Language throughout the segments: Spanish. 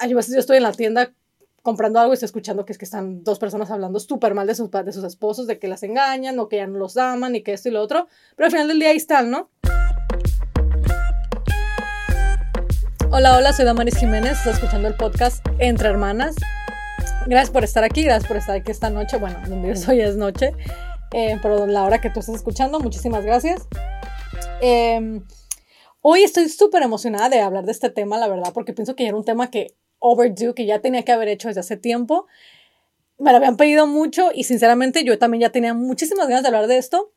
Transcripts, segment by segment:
a veces yo estoy en la tienda comprando algo y estoy escuchando que es que están dos personas hablando súper mal de sus, de sus esposos, de que las engañan o que ya no los aman y que esto y lo otro, pero al final del día ahí están, ¿no? Hola, hola, soy Damaris Jiménez, estás escuchando el podcast Entre Hermanas. Gracias por estar aquí, gracias por estar aquí esta noche. Bueno, donde yo soy es noche, eh, pero la hora que tú estás escuchando, muchísimas gracias. Em, hoy estoy súper emocionada de hablar de este tema, la verdad, porque pienso que era un tema que overdue, que ya tenía que haber hecho desde hace tiempo. Me lo habían pedido mucho y sinceramente yo también ya tenía muchísimas ganas de hablar de esto,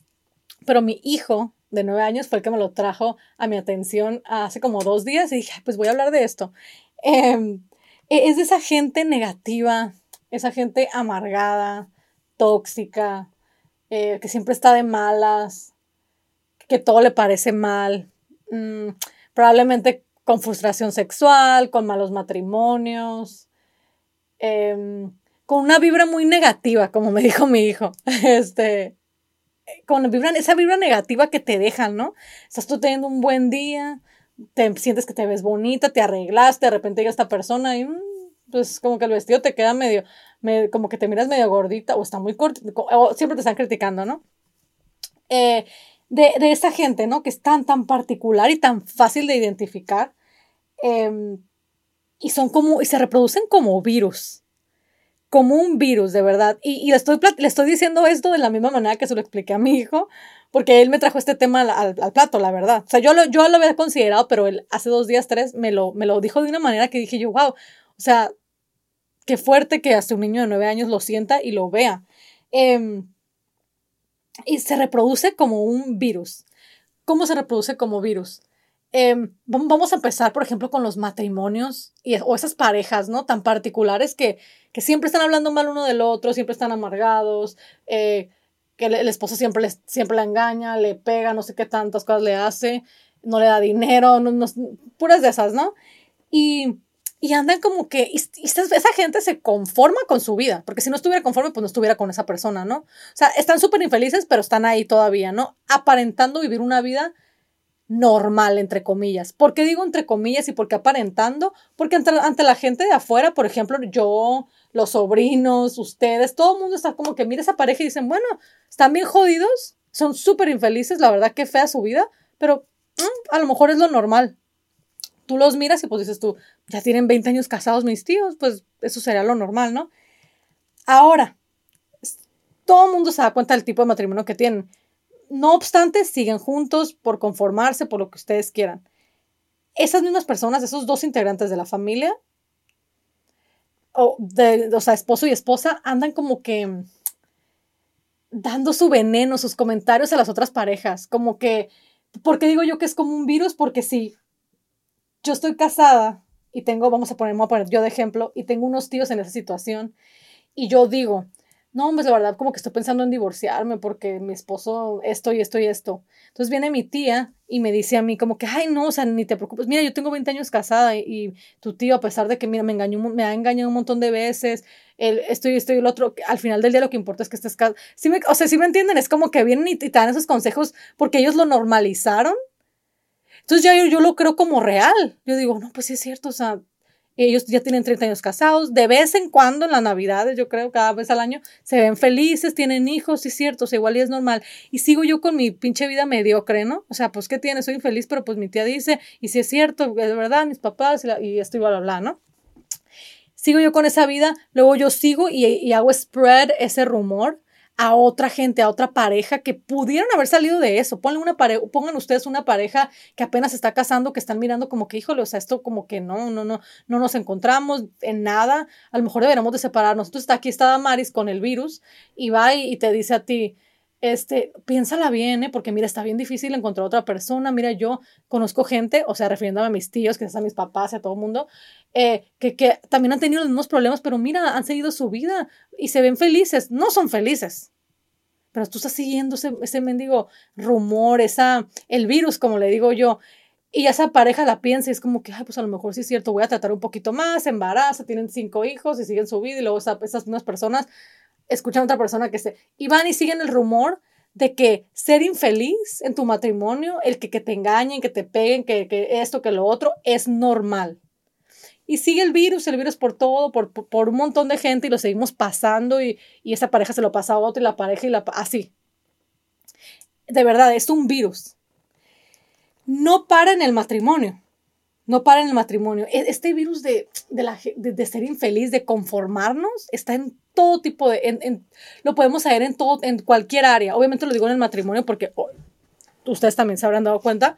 pero mi hijo de nueve años fue el que me lo trajo a mi atención hace como dos días y dije, pues voy a hablar de esto. Em, e-, es de esa gente negativa, esa gente amargada, tóxica, eh, que siempre está de malas, que todo le parece mal, mm, probablemente con frustración sexual, con malos matrimonios, em, con una vibra muy negativa, como me dijo mi hijo. Este, con vibra, esa vibra negativa que te dejan, ¿no? Estás tú teniendo un buen día, te sientes que te ves bonita, te arreglaste, de repente llega esta persona y mm, pues como que el vestido te queda medio, como que te miras medio gordita o está muy corta, o siempre te están criticando, ¿no? Eh, de, de esa gente, ¿no? Que es tan, tan particular y tan fácil de identificar. Em, y son como, y se reproducen como virus como un virus, de verdad. Y, le, estoy, le estoy diciendo esto de la misma manera que se lo expliqué a mi hijo, porque él me trajo este tema al, plato, la verdad. O sea, yo lo, yo lo había considerado, pero él hace dos días, tres, me lo, me lo dijo de una manera que dije yo, wow, o sea, qué fuerte que hasta un niño de nueve años lo sienta y lo vea. Em, y se reproduce como un virus. ¿Cómo se reproduce como virus? Em, vamos a empezar, por ejemplo, con los matrimonios y, o esas parejas, ¿no? Tan particulares que, que siempre están hablando mal uno del otro, siempre están amargados, eh, que el, esposo siempre, les, siempre engaña, le pega, no sé qué tantas cosas le hace, no le da dinero, no, puras de esas, ¿no? Y, y andan como que, esa gente se conforma con su vida, porque si no estuviera conforme, pues no estuviera con esa persona, ¿no? O sea, están súper infelices, pero están ahí todavía, ¿no? Aparentando vivir una vida normal, entre comillas. ¿Por qué digo entre comillas y por qué aparentando? Porque ante, ante, la gente de afuera, por ejemplo, yo, los sobrinos, ustedes, todo el mundo está como que mira esa pareja y dicen, bueno, están bien jodidos, son súper infelices, la verdad que fea su vida, pero mm, a lo mejor es lo normal. Tú los miras y pues dices tú, ya tienen 20 años casados mis tíos, pues eso sería lo normal, ¿no? Ahora, todo el mundo se da cuenta del tipo de matrimonio que tienen. No obstante, siguen juntos por conformarse, por lo que ustedes quieran. Esas mismas personas, esos dos integrantes de la familia, o, de, o sea, esposo y esposa, andan como que dando su veneno, sus comentarios a las otras parejas. Como que, ¿por qué digo yo que es como un virus? Porque si yo estoy casada y tengo, vamos a poner, vamos a poner yo de ejemplo, y tengo unos tíos en esa situación, y yo digo, no, pues la verdad como que estoy pensando en divorciarme porque mi esposo esto y esto y esto. Entonces viene mi tía y me dice a mí como que, ay, no, o sea, ni te preocupes. Mira, yo tengo 20 años casada y, tu tío, a pesar de que, mira, me engañó, me ha engañado un montón de veces, el, esto y esto y el otro, al final del día lo que importa es que estés casada. ¿Sí o sea, si me entienden, es como que vienen y, te dan esos consejos porque ellos lo normalizaron. Entonces ya yo, yo lo creo como real. Yo digo, no, pues sí es cierto, o sea, ellos ya tienen 30 años casados, de vez en cuando en las navidades, yo creo, cada vez al año, se ven felices, tienen hijos, sí es cierto, o igual y es normal. Y sigo yo con mi pinche vida mediocre, ¿no? O sea, pues, ¿qué tiene? Soy infeliz, pero pues mi tía dice, y si es cierto, es verdad, mis papás, y, esto y bla, bla, ¿no? Sigo yo con esa vida, luego yo sigo y, y hago spread ese rumor a otra gente, a otra pareja que pudieron haber salido de eso. Ponle una pongan ustedes una pareja que apenas está casando, que están mirando como que, híjole, o sea, esto como que no, no, no, no nos encontramos en nada. A lo mejor deberíamos de separarnos. Entonces aquí está Damaris con el virus y va y, te dice a ti, este, piénsala bien, ¿eh? porque mira, está bien difícil encontrar otra persona. Mira, yo conozco gente, o sea, refiriéndome a mis tíos, que a mis papás y a todo el mundo, eh, que, que también han tenido los mismos problemas, pero mira, han seguido su vida y se ven felices. No son felices, pero tú estás siguiendo ese, mendigo rumor, esa, el virus, como le digo yo, y esa pareja la piensa y es como que, ay, pues a lo mejor sí es cierto, voy a tratar un poquito más, embaraza, tienen cinco hijos y siguen su vida y luego esas mismas personas escuchan a otra persona que se... Y van y siguen el rumor de que ser infeliz en tu matrimonio, el que, que te engañen, que te peguen, que esto, que lo otro, es normal. Y sigue el virus, el virus por todo, por, por, un montón de gente y lo seguimos pasando y, y, esa pareja se lo pasa a otro y la pareja y la... así. De verdad, es un virus. No para en el matrimonio. No para en el matrimonio. E, este virus de, de, la, de, ser infeliz, de conformarnos, está en todo tipo de... En, lo podemos saber en, todo, en cualquier área. Obviamente lo digo en el matrimonio porque oh, ustedes también se habrán dado cuenta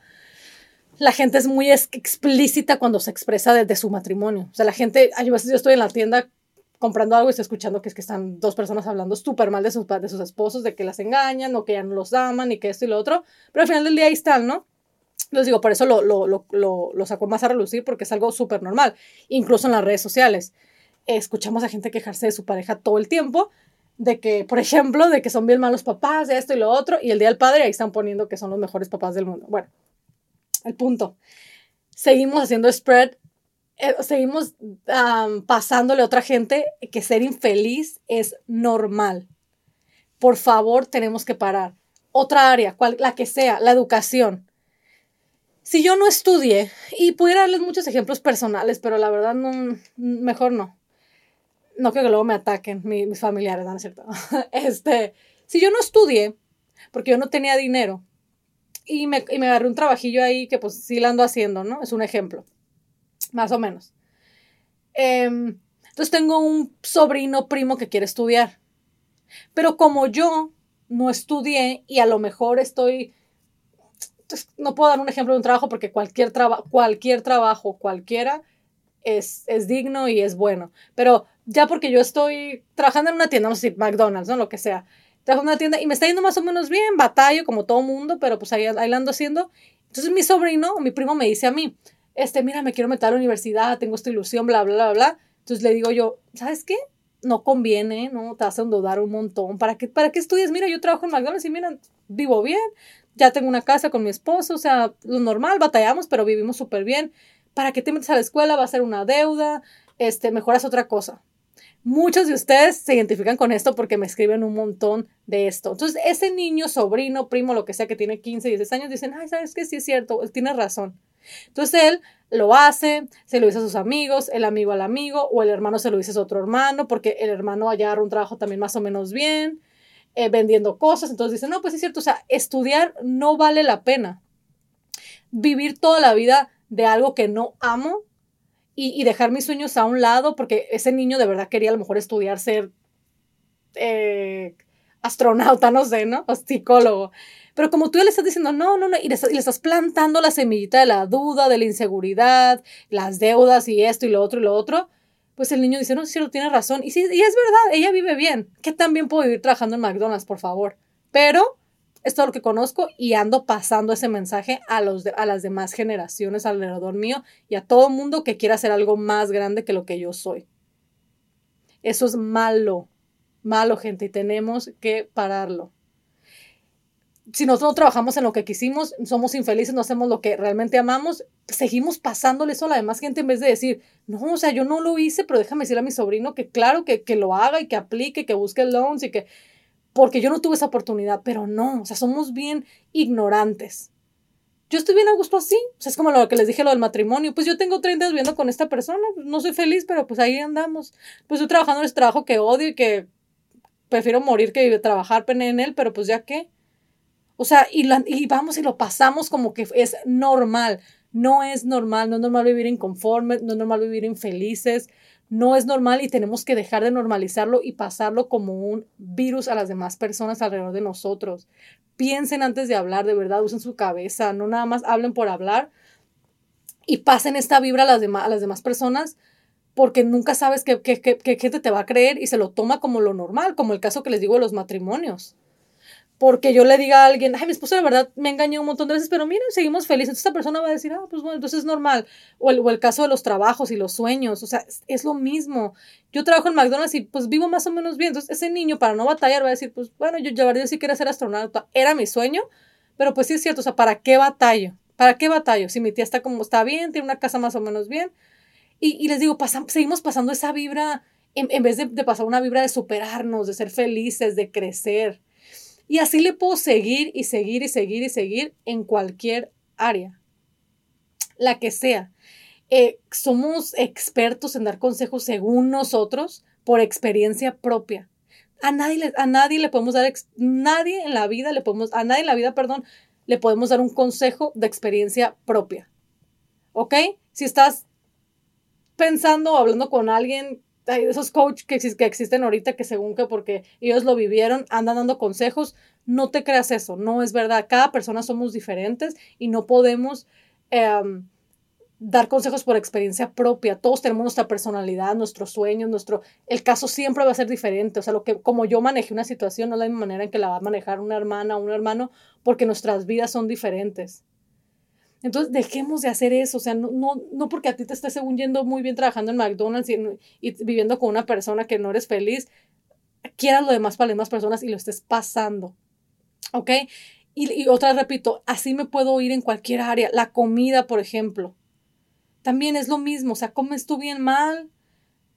la gente es muy explícita cuando se expresa desde su matrimonio. O sea, la gente, a veces yo estoy en la tienda comprando algo y estoy escuchando que es que están dos personas hablando súper mal de sus, de sus esposos, de que las engañan o que ya no los aman y que esto y lo otro. Pero al final del día ahí están, ¿no? Les digo, por eso lo, lo, lo, lo, saco más a relucir porque es algo súper normal, incluso en las redes sociales. Escuchamos a gente quejarse de su pareja todo el tiempo, de que, por ejemplo, de que son bien malos papás, de esto y lo otro, y el día del padre ahí están poniendo que son los mejores papás del mundo. Bueno, el punto. Seguimos haciendo spread, eh, seguimos pasándole a otra gente que ser infeliz es normal. Por favor, tenemos que parar. Otra área, cual, la que sea, la educación. Si yo no estudié, y pudiera darles muchos ejemplos personales, pero la verdad no, mejor no. No creo que luego me ataquen mis, familiares, ¿no es cierto? Este, si yo no estudié, porque yo no tenía dinero, y me, y me agarré un trabajillo ahí que pues sí ando haciendo, ¿no? Es un ejemplo, más o menos. Em, entonces tengo un sobrino primo que quiere estudiar, pero como yo no estudié y a lo mejor estoy, pues, no puedo dar un ejemplo de un trabajo porque cualquier, traba, cualquier trabajo, cualquiera, es, es, digno y es bueno. Pero ya porque yo estoy trabajando en una tienda, no sé si McDonald's, ¿no? Lo que sea trabajo en una tienda y me está yendo más o menos bien, batallo como todo mundo, pero pues ahí, ahí ando haciendo. Entonces mi sobrino, mi primo me dice a mí, este, mira, me quiero meter a la universidad, tengo esta ilusión, bla, bla, bla, bla. Entonces le digo yo, ¿sabes qué? No conviene, ¿no? Te hacen dudar un montón. ¿Para qué, ¿Para qué estudias? Mira, yo trabajo en McDonald's y mira, vivo bien, ya tengo una casa con mi esposo, o sea, lo normal, batallamos, pero vivimos súper bien. ¿Para qué te metes a la escuela? Va a ser una deuda, este, mejoras otra cosa. Muchos de ustedes se identifican con esto porque me escriben un montón de esto. Entonces, ese niño, sobrino, primo, lo que sea, que tiene 15, 16 años, dicen, ay, ¿sabes qué? Sí es cierto, él tiene razón. Entonces, él lo hace, se lo dice a sus amigos, el amigo al amigo, o el hermano se lo dice a otro hermano, porque el hermano allá un trabajo también más o menos bien, eh, vendiendo cosas. Entonces, dicen, no, pues es cierto, o sea, estudiar no vale la pena. Vivir toda la vida de algo que no amo y, dejar mis sueños a un lado, porque ese niño de verdad quería a lo mejor estudiar ser eh, astronauta, no sé, ¿no? O psicólogo. Pero como tú le estás diciendo, no, no, no, y le, estás plantando la semillita de la duda, de la inseguridad, las deudas y esto y lo otro y lo otro, pues el niño dice, no, lo tiene razón. Y sí, y es verdad, ella vive bien. ¿Qué tan bien puedo vivir trabajando en McDonald's, por favor? Pero es todo lo que conozco y ando pasando ese mensaje a, los a las demás generaciones alrededor mío y a todo mundo que quiera hacer algo más grande que lo que yo soy. Eso es malo, malo gente y tenemos que pararlo. Si nosotros no trabajamos en lo que quisimos, somos infelices, no hacemos lo que realmente amamos, seguimos pasándole eso a la demás gente en vez de decir, no, o sea, yo no lo hice, pero déjame decirle a mi sobrino que claro, que, que lo haga y que aplique, que busque loans y que porque yo no tuve esa oportunidad, pero no, o sea, somos bien ignorantes. Yo estoy bien a gusto así, o sea, es como lo que les dije lo del matrimonio, pues yo tengo 30 años viviendo con esta persona, no soy feliz, pero pues ahí andamos. Pues estoy trabajando en este trabajo que odio y que prefiero morir que trabajar en él, pero pues ya qué. O sea, y, y vamos y lo pasamos como que es normal. No es normal, no es normal vivir inconformes, no es normal vivir infelices, no es normal y tenemos que dejar de normalizarlo y pasarlo como un virus a las demás personas alrededor de nosotros. Piensen antes de hablar, de verdad, usen su cabeza, no nada más hablen por hablar y pasen esta vibra a las, demás, a las demás personas porque nunca sabes qué gente te va a creer y se lo toma como lo normal, como el caso que les digo de los matrimonios porque yo le diga a alguien, ay, mi esposo de verdad me engañó un montón de veces, pero miren, seguimos felices. Entonces esta persona va a decir, ah, pues bueno, entonces es normal. O el, o el caso de los trabajos y los sueños, o sea, es, lo mismo. Yo trabajo en McDonald's y pues vivo más o menos bien. Entonces ese niño, para no batallar, va a decir, pues bueno, yo ya verdad sí quería ser astronauta, era mi sueño, pero pues sí es cierto, o sea, ¿para qué batallo? ¿Para qué batallo? Si mi tía está como está bien, tiene una casa más o menos bien. Y, y les digo, pasamos, seguimos pasando esa vibra, en, en vez de, de pasar una vibra de superarnos, de ser felices, de crecer. Y así le puedo seguir y seguir y seguir y seguir en cualquier área, la que sea. eh, somos expertos en dar consejos según nosotros por experiencia propia. A nadie, a nadie le podemos dar, nadie en la vida le podemos, a nadie en la vida, perdón, le podemos dar un consejo de experiencia propia. ¿Ok? Si estás pensando o hablando con alguien, esos coaches que, que existen ahorita que según que porque ellos lo vivieron, andan dando consejos, no te creas eso, no es verdad. Cada persona somos diferentes y no podemos em, dar consejos por experiencia propia. Todos tenemos nuestra personalidad, nuestros sueños, nuestro... El caso siempre va a ser diferente. O sea, lo que, como yo manejé una situación, no es la misma manera en que la va a manejar una hermana o un hermano, porque nuestras vidas son diferentes. Entonces, dejemos de hacer eso. O sea, no, no, no porque a ti te estés según muy bien trabajando en McDonald's y, viviendo con una persona que no eres feliz, quieras lo demás para las demás personas y lo estés pasando. ¿Ok? Y, y otra repito, así me puedo ir en cualquier área. La comida, por ejemplo también es lo mismo, o sea, comes tú bien mal,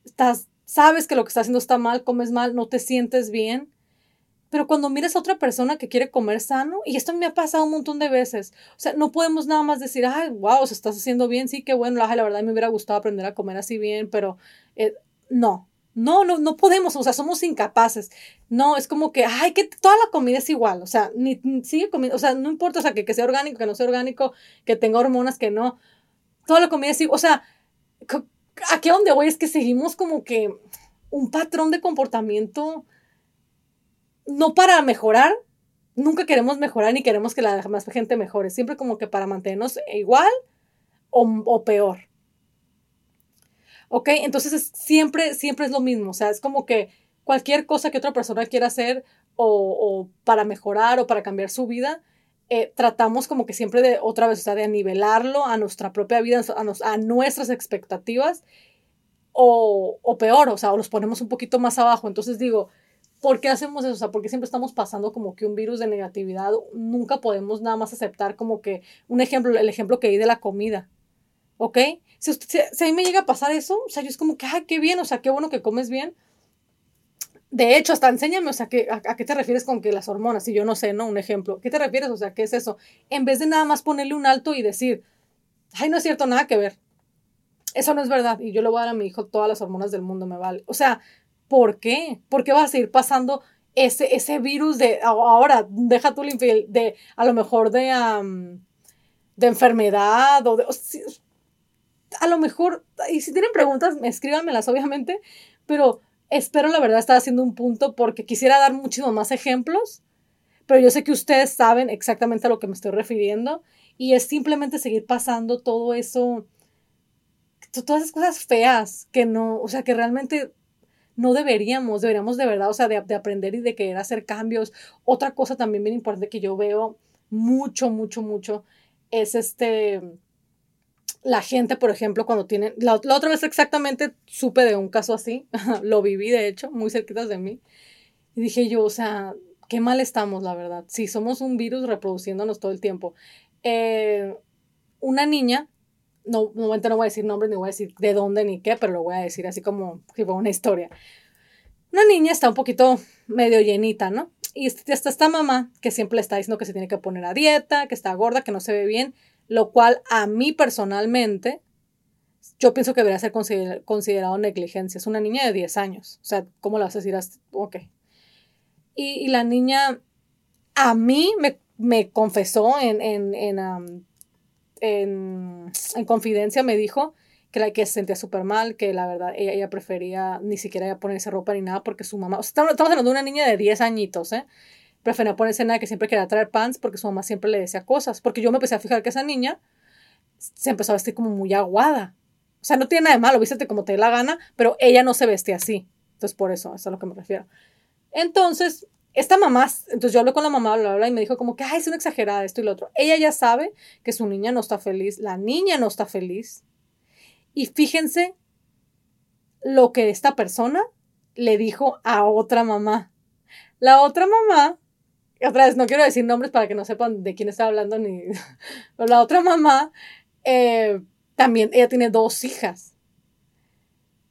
estás, sabes que lo que estás haciendo está mal, comes mal, no te sientes bien. Pero cuando miras a otra persona que quiere comer sano, y esto me ha pasado un montón de veces, o sea, no podemos nada más decir, ay, wow, se estás haciendo bien, sí, qué bueno, la, verdad me hubiera gustado aprender a comer así bien, pero eh, no, no, no, no podemos, o sea, somos incapaces. No, es como que, ay, que toda la comida es igual, o sea, ni, sigue comiendo, o sea, no importa, o sea, que, que sea orgánico, que no sea orgánico, que tenga hormonas, que no toda la comida así, o sea, aquí a donde voy es que seguimos como que un patrón de comportamiento, no para mejorar, nunca queremos mejorar ni queremos que la demás gente mejore, siempre como que para mantenernos igual o, peor. ¿Ok? Entonces siempre, siempre es lo mismo, o sea, es como que cualquier cosa que otra persona quiera hacer o, o para mejorar o para cambiar su vida, eh, tratamos como que siempre de otra vez, o sea, de nivelarlo a nuestra propia vida, a, nuestras expectativas, o, o, peor, o sea, o los ponemos un poquito más abajo. Entonces digo, ¿por qué hacemos eso? O sea, porque siempre estamos pasando como que un virus de negatividad, nunca podemos nada más aceptar como que un ejemplo, el ejemplo que di de la comida, ¿ok? Si, si a mí me llega a pasar eso, o sea, yo es como que, ay, qué bien, o sea, qué bueno que comes bien, de hecho, hasta enséñame, o sea, ¿qué, a, qué te refieres con que las hormonas? Si yo no sé, ¿no? Un ejemplo. ¿Qué te refieres? O sea, ¿qué es eso? En vez de nada más ponerle un alto y decir, ay, no es cierto, nada que ver. Eso no es verdad. Y yo le voy a dar a mi hijo todas las hormonas del mundo, me vale. O sea, ¿por qué? ¿Por qué vas a seguir pasando ese, ese virus de, ahora, deja tú el de, a lo mejor de, de enfermedad o de... a lo mejor, y si tienen preguntas, escríbanmelas, obviamente, pero espero la verdad estar haciendo un punto porque quisiera dar muchísimos más ejemplos, pero yo sé que ustedes saben exactamente a lo que me estoy refiriendo y es simplemente seguir pasando todo eso, todas esas cosas feas que no, o sea, que realmente no deberíamos, deberíamos de verdad, o sea, de, de aprender y de querer hacer cambios. Otra cosa también bien importante que yo veo mucho, mucho, mucho es este la gente, por ejemplo, cuando tienen, la, otra vez exactamente supe de un caso así, lo viví de hecho, muy cerquitas de mí, y dije yo, o sea, qué mal estamos, la verdad, si somos un virus reproduciéndonos todo el tiempo. Eh, una niña, no, no, voy a decir nombre, ni voy a decir de dónde ni qué, pero lo voy a decir así como si fuera una historia. Una niña está un poquito medio llenita, ¿no? Y está esta mamá que siempre le está diciendo que se tiene que poner a dieta, que está gorda, que no se ve bien lo cual a mí personalmente, yo pienso que debería ser considerado negligencia. Es una niña de 10 años. O sea, ¿cómo la vas a decir? Ok. Y, la niña a mí me, confesó en, en, en, en, confidencia, me dijo que, la, que se sentía súper mal, que la verdad ella, ella, prefería ni siquiera ponerse ropa ni nada porque su mamá, estamos, estamos hablando de una niña de 10 añitos, ¿eh? prefería ponerse nada que siempre quería traer pants porque su mamá siempre le decía cosas. Porque yo me empecé a fijar que esa niña se empezó a vestir como muy aguada. O sea, no tiene nada de malo, vístete como te dé la gana, pero ella no se vestía así. Entonces, por eso, eso es a lo que me refiero. Entonces, esta mamá, entonces yo hablé con la mamá, bla, bla, y me dijo como que, ay, es una exagerada esto y lo otro. Ella ya sabe que su niña no está feliz, la niña no está feliz. Y fíjense lo que esta persona le dijo a otra mamá. La otra mamá otra vez, no quiero decir nombres para que no sepan de quién está hablando, ni. Pero la otra mamá, eh, también, ella tiene dos hijas.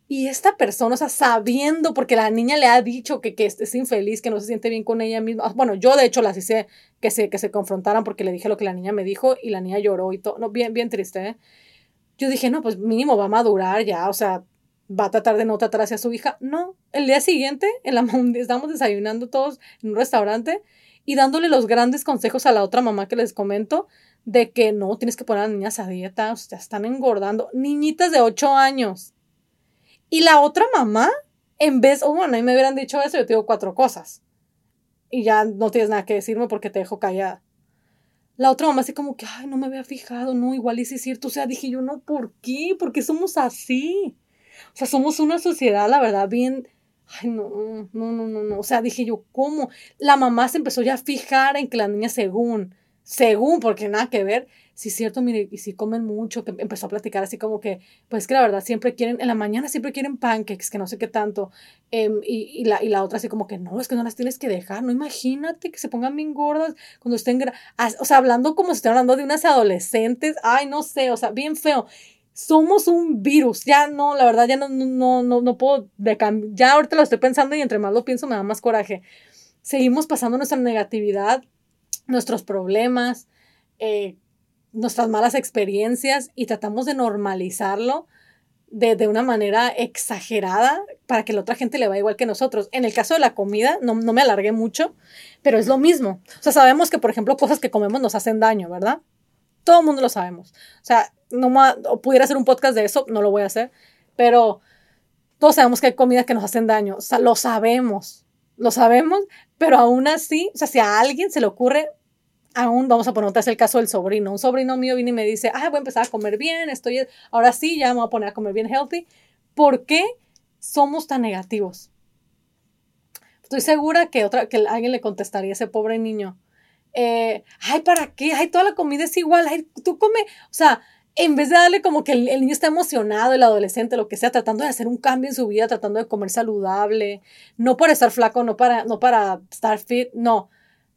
Y esta persona, o sea, sabiendo, porque la niña le ha dicho que, que es infeliz, que no se siente bien con ella misma. Bueno, yo de hecho las hice que se, que se confrontaran porque le dije lo que la niña me dijo y la niña lloró y todo. No, bien, bien triste, ¿eh? yo dije, no, pues mínimo va a madurar ya, o sea, va a tratar de no tratar hacia su hija. No, el día siguiente, en la, estábamos desayunando todos en un restaurante y dándole los grandes consejos a la otra mamá que les comento de que no, tienes que poner a las niñas a dieta, o sea, están engordando, niñitas de 8 años. Y la otra mamá, en vez, oh, bueno, ahí me hubieran dicho eso, yo te digo cuatro cosas. Y ya no tienes nada que decirme porque te dejo callada. La otra mamá así como que, ay, no me había fijado, no, igual y es cierto. O sea, dije yo, no, ¿por qué? ¿Por qué somos así? O sea, somos una sociedad, la verdad, bien... Ay, no, no, no, no, no. O sea, dije yo, ¿cómo? La mamá se empezó ya a fijar en que la niña según, según, porque nada que ver, sí es cierto, mire, y si comen mucho, que empezó a platicar así como que, pues que la verdad siempre quieren, en la mañana siempre quieren pancakes, que no sé qué tanto, em, y, la, y la otra así como que, no, es que no las tienes que dejar, no imagínate que se pongan bien gordas cuando estén, o sea, hablando como si estuvieran hablando de unas adolescentes, ay, no sé, o sea, bien feo. Somos un virus, ya no, la verdad, ya no, no, no, no puedo, ya ahorita lo estoy pensando y entre más lo pienso me da más coraje. Seguimos pasando nuestra negatividad, nuestros problemas, eh, nuestras malas experiencias y tratamos de normalizarlo de, una manera exagerada para que la otra gente le vaya igual que nosotros. En el caso de la comida, no, me alargué mucho, pero es lo mismo. O sea, sabemos que, por ejemplo, cosas que comemos nos hacen daño, ¿verdad? Todo el mundo lo sabemos. O sea, no o pudiera hacer un podcast de eso, no lo voy a hacer, pero todos sabemos que hay comidas que nos hacen daño. O sea, lo sabemos, lo sabemos, pero aún así, o sea, si a alguien se le ocurre aún vamos a poner otra vez el caso del sobrino. Un sobrino mío viene y me dice, ah, voy a empezar a comer bien, estoy, ahora sí, ya me voy a poner a comer bien healthy. ¿Por qué somos tan negativos? Estoy segura que, otra, que alguien le contestaría a ese pobre niño, eh, ay, ¿para qué? Ay, toda la comida es igual, ay, tú come, o sea, en vez de darle como que el, niño está emocionado, el adolescente, lo que sea, tratando de hacer un cambio en su vida, tratando de comer saludable, no para estar flaco, no para, no para estar fit, no,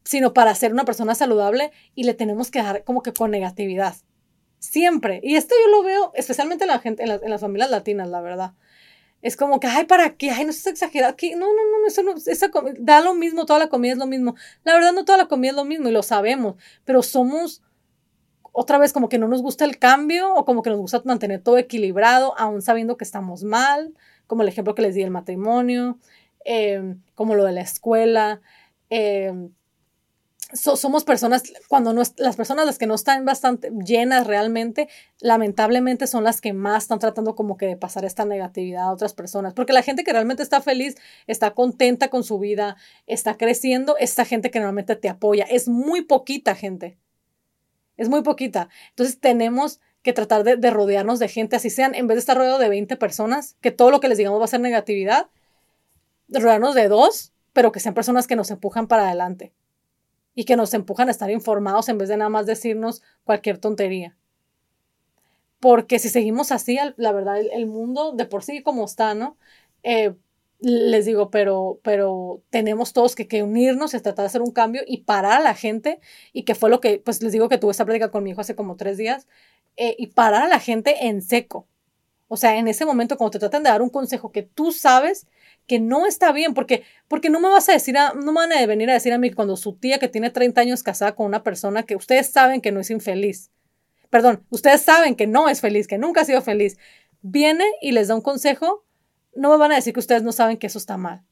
sino para ser una persona saludable y le tenemos que dar como que con negatividad. Siempre. Y esto yo lo veo especialmente en la gente, en, las familias latinas, la verdad. Es como que, ay, ¿para qué? Ay, no es exagerado. No, no, no, eso no, esa, da lo mismo, toda la comida es lo mismo. La verdad, no toda la comida es lo mismo y lo sabemos, pero somos otra vez como que no nos gusta el cambio o como que nos gusta mantener todo equilibrado, aún sabiendo que estamos mal, como el ejemplo que les di del matrimonio, em, como lo de la escuela. Eh, somos personas, cuando no, las personas las que no están bastante llenas realmente, lamentablemente son las que más están tratando como que de pasar esta negatividad a otras personas, porque la gente que realmente está feliz, está contenta con su vida, está creciendo, esta gente que normalmente te apoya, es muy poquita gente, es muy poquita. Entonces tenemos que tratar de, de rodearnos de gente, así sean, en vez de estar rodeado de 20 personas, que todo lo que les digamos va a ser negatividad, rodearnos de dos, pero que sean personas que nos empujan para adelante y que nos empujan a estar informados en vez de nada más decirnos cualquier tontería. Porque si seguimos así, la verdad, el, mundo de por sí como está, ¿no? Eh, les digo, pero, pero tenemos todos que, unirnos y tratar de hacer un cambio y parar a la gente, y que fue lo que, pues les digo que tuve esta plática con mi hijo hace como tres días, eh, y parar a la gente en seco. O sea, en ese momento, cuando te tratan de dar un consejo que tú sabes que no está bien, porque, porque no me vas a decir, a, no me van a venir a decir a mí cuando su tía que tiene 30 años casada con una persona que ustedes saben que no es infeliz, perdón, ustedes saben que no es feliz, que nunca ha sido feliz, viene y les da un consejo, no me van a decir que ustedes no saben que eso está mal.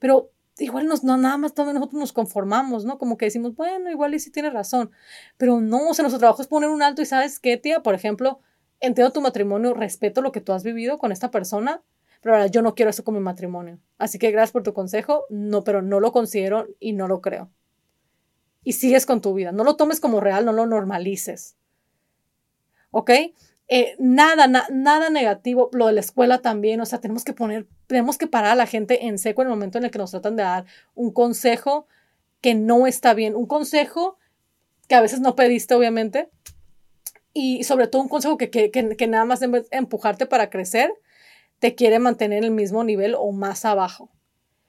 Pero igual nos, no, nada más nosotros nos conformamos, ¿no? Como que decimos, bueno, igual y sí tiene razón, pero no, o sea, nuestro trabajo es poner un alto y sabes qué, tía, por ejemplo, entiendo tu matrimonio, respeto lo que tú has vivido con esta persona, pero ahora yo no quiero eso con mi matrimonio. Así que gracias por tu consejo, no, pero no lo considero y no lo creo. Y sigues con tu vida. No lo tomes como real, no lo normalices. ¿Ok? Eh, nada, nada negativo. Lo de la escuela también. O sea, tenemos que poner, tenemos que parar a la gente en seco en el momento en el que nos tratan de dar un consejo que no está bien. Un consejo que a veces no pediste, obviamente. Y sobre todo un consejo que, que, que, nada más empujarte para crecer, te quiere mantener en el mismo nivel o más abajo.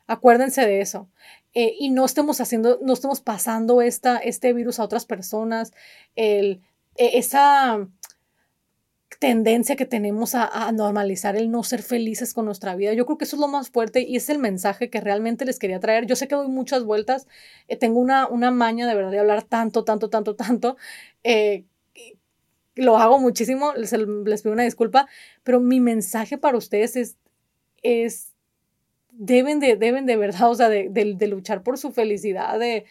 Acuérdense de eso. Eh, y no estemos haciendo, no estemos pasando esta, este virus a otras personas. E, esa tendencia que tenemos a, normalizar el no ser felices con nuestra vida. Yo creo que eso es lo más fuerte y es el mensaje que realmente les quería traer. Yo sé que doy muchas vueltas, eh, tengo una, una maña de verdad de hablar tanto, tanto, tanto, tanto, eh, lo hago muchísimo, les, pido una disculpa, pero mi mensaje para ustedes es, es deben de, deben de verdad, o sea, de, de, luchar por su felicidad, de,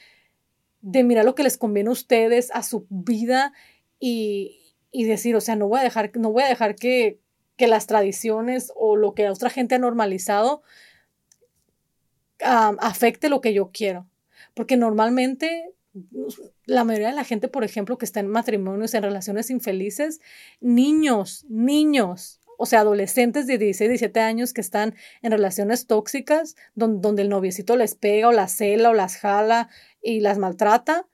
de mirar lo que les conviene a ustedes, a su vida y, y decir, o sea, no voy a dejar, no voy a dejar que, que las tradiciones o lo que otra gente ha normalizado afecte lo que yo quiero. Porque normalmente la mayoría de la gente, por ejemplo, que está en matrimonios, en relaciones infelices, niños, niños, o sea, adolescentes de 16, 17 años que están en relaciones tóxicas, donde, donde el noviecito les pega o las cela o las jala y las maltrata,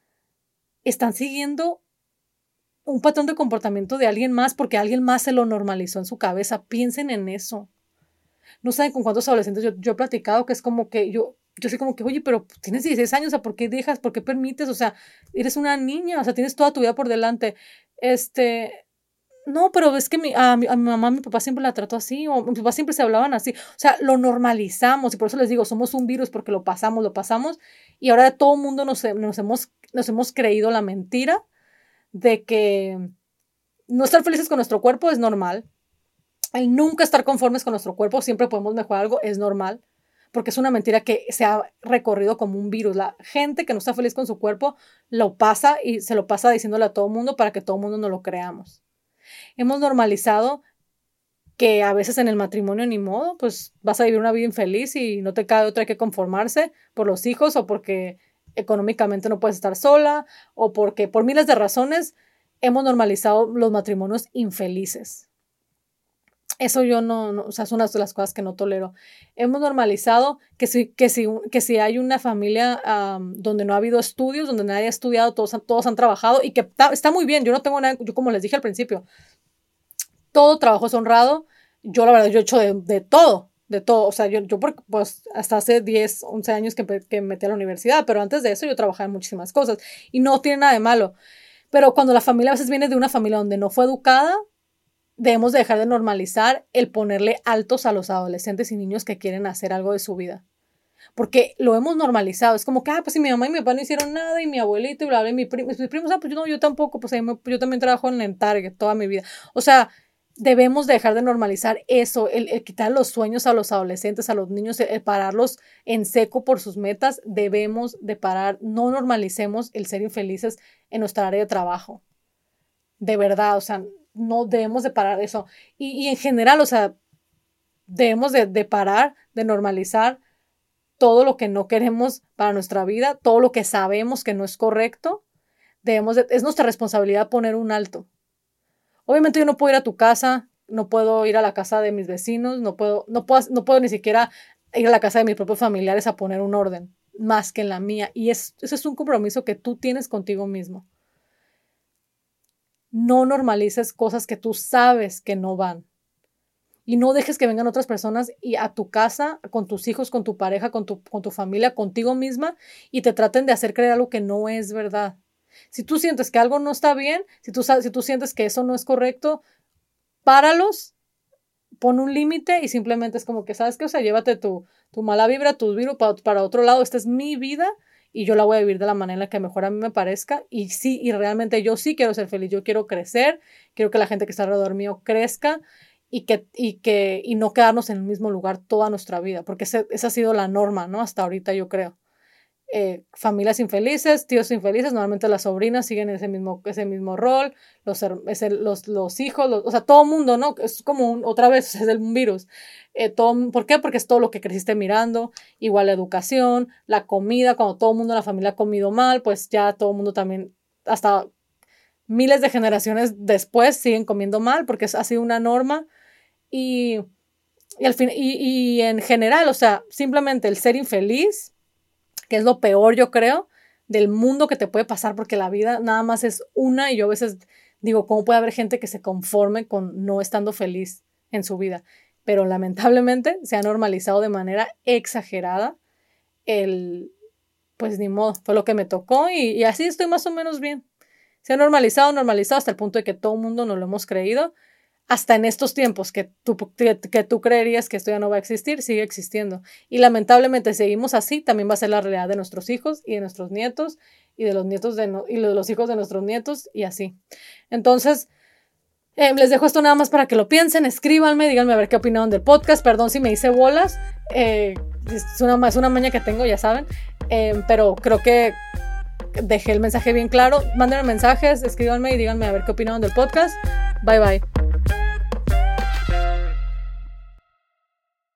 están siguiendo un patrón de comportamiento de alguien más porque alguien más se lo normalizó en su cabeza. Piensen en eso. No saben con cuántos adolescentes yo, yo he platicado que es como que yo, yo soy como que, oye, pero tienes 16 años, o sea, ¿por qué dejas? ¿Por qué permites? O sea, eres una niña, o sea, tienes toda tu vida por delante. Este, no, pero es que mi, a, mi, a, mi, mamá, mi papá siempre la trató así, o mi papá siempre se hablaban así. O sea, lo normalizamos y por eso les digo, somos un virus porque lo pasamos, lo pasamos y ahora todo el mundo nos, nos, hemos, nos hemos creído la mentira de que no estar felices con nuestro cuerpo es normal. El nunca estar conformes con nuestro cuerpo, siempre podemos mejorar algo, es normal porque es una mentira que se ha recorrido como un virus. La gente que no está feliz con su cuerpo lo pasa y se lo pasa diciéndole a todo el mundo para que todo el mundo no lo creamos. Hemos normalizado que a veces en el matrimonio ni modo, pues vas a vivir una vida infeliz y no te cae otra que conformarse por los hijos o porque económicamente no puedes estar sola o porque por miles de razones hemos normalizado los matrimonios infelices. Eso yo no, o sea, es una de las cosas que no tolero. Hemos normalizado que si, que si, que si hay una familia donde no ha habido estudios, donde nadie ha estudiado, todos, todos han trabajado y que está, muy bien. Yo no tengo nada, yo como les dije al principio, todo trabajo es honrado. Yo la verdad, yo he hecho de, de todo, de todo. O sea, yo, yo pues hasta hace 10, 11 años que, que me metí a la universidad, pero antes de eso yo trabajaba en muchísimas cosas y no tiene nada de malo. Pero cuando la familia a veces viene de una familia donde no fue educada, debemos dejar de normalizar el ponerle altos a los adolescentes y niños que quieren hacer algo de su vida. Porque lo hemos normalizado. Es como que, ah, pues si mi mamá y mi papá no hicieron nada y mi abuelito y bla, bla, y mi mis primos, ah, pues yo, no, yo tampoco, pues yo también trabajo en el Target toda mi vida. O sea, debemos dejar de normalizar eso, el, quitar los sueños a los adolescentes, a los niños, el, pararlos en seco por sus metas. Debemos de parar, no normalicemos el ser infelices en nuestra área de trabajo. De verdad, o sea, no debemos de parar eso. Y, en general, o sea, debemos de, parar, de normalizar todo lo que no queremos para nuestra vida, todo lo que sabemos que no es correcto. Debemos es nuestra responsabilidad poner un alto. Obviamente yo no puedo ir a tu casa, no puedo ir a la casa de mis vecinos, no puedo, no puedo, no puedo ni siquiera ir a la casa de mis propios familiares a poner un orden más que en la mía. Y es, eso es un compromiso que tú tienes contigo mismo. No normalices cosas que tú sabes que no van. Y no dejes que vengan otras personas y a tu casa, con tus hijos, con tu pareja, con tu, familia, contigo misma, y te traten de hacer creer algo que no es verdad. Si tú sientes que algo no está bien, si tú, si tú sientes que eso no es correcto, páralos, pon un límite y simplemente es como que, ¿sabes qué? O sea, llévate tu, tu mala vibra, tu virus para, para otro lado. Esta es mi vida y yo la voy a vivir de la manera en que mejor a mí me parezca y sí, y realmente yo sí quiero ser feliz, yo quiero crecer, quiero que la gente que está alrededor mío crezca y que, y que, y no quedarnos en el mismo lugar toda nuestra vida, porque esa ha sido la norma, ¿no? Hasta ahorita yo creo. Eh, familias infelices, tíos infelices, normalmente las sobrinas siguen ese mismo, ese mismo rol, los, los, hijos, o sea, todo el mundo, ¿no? Es como otra vez, es un virus. Eh, todo, ¿Por qué? Porque es todo lo que creciste mirando, igual la educación, la comida, cuando todo el mundo en la familia ha comido mal, pues ya todo el mundo también, hasta miles de generaciones después siguen comiendo mal porque ha sido una norma y, y, al fin, y en general, o sea, simplemente el ser infeliz que es lo peor, yo creo, del mundo que te puede pasar, porque la vida nada más es una y yo a veces digo, ¿cómo puede haber gente que se conforme con no estando feliz en su vida? Pero lamentablemente se ha normalizado de manera exagerada el, pues ni modo, fue lo que me tocó y, y así estoy más o menos bien. Se ha normalizado, normalizado hasta el punto de que todo el mundo no lo hemos creído hasta en estos tiempos que tú, que, tú creerías que esto ya no va a existir, sigue existiendo. Y lamentablemente seguimos así, también va a ser la realidad de nuestros hijos y de nuestros nietos y de los nietos de, y de los hijos de nuestros nietos y así. Entonces, Eh, les dejo esto nada más para que lo piensen, escríbanme, díganme a ver qué opinaron del podcast. Perdón si me hice bolas. Eh, es, una, es una maña que tengo, ya saben. Eh, pero creo que dejé el mensaje bien claro. Mándenme mensajes, escríbanme y díganme a ver qué opinaron del podcast. Bye bye.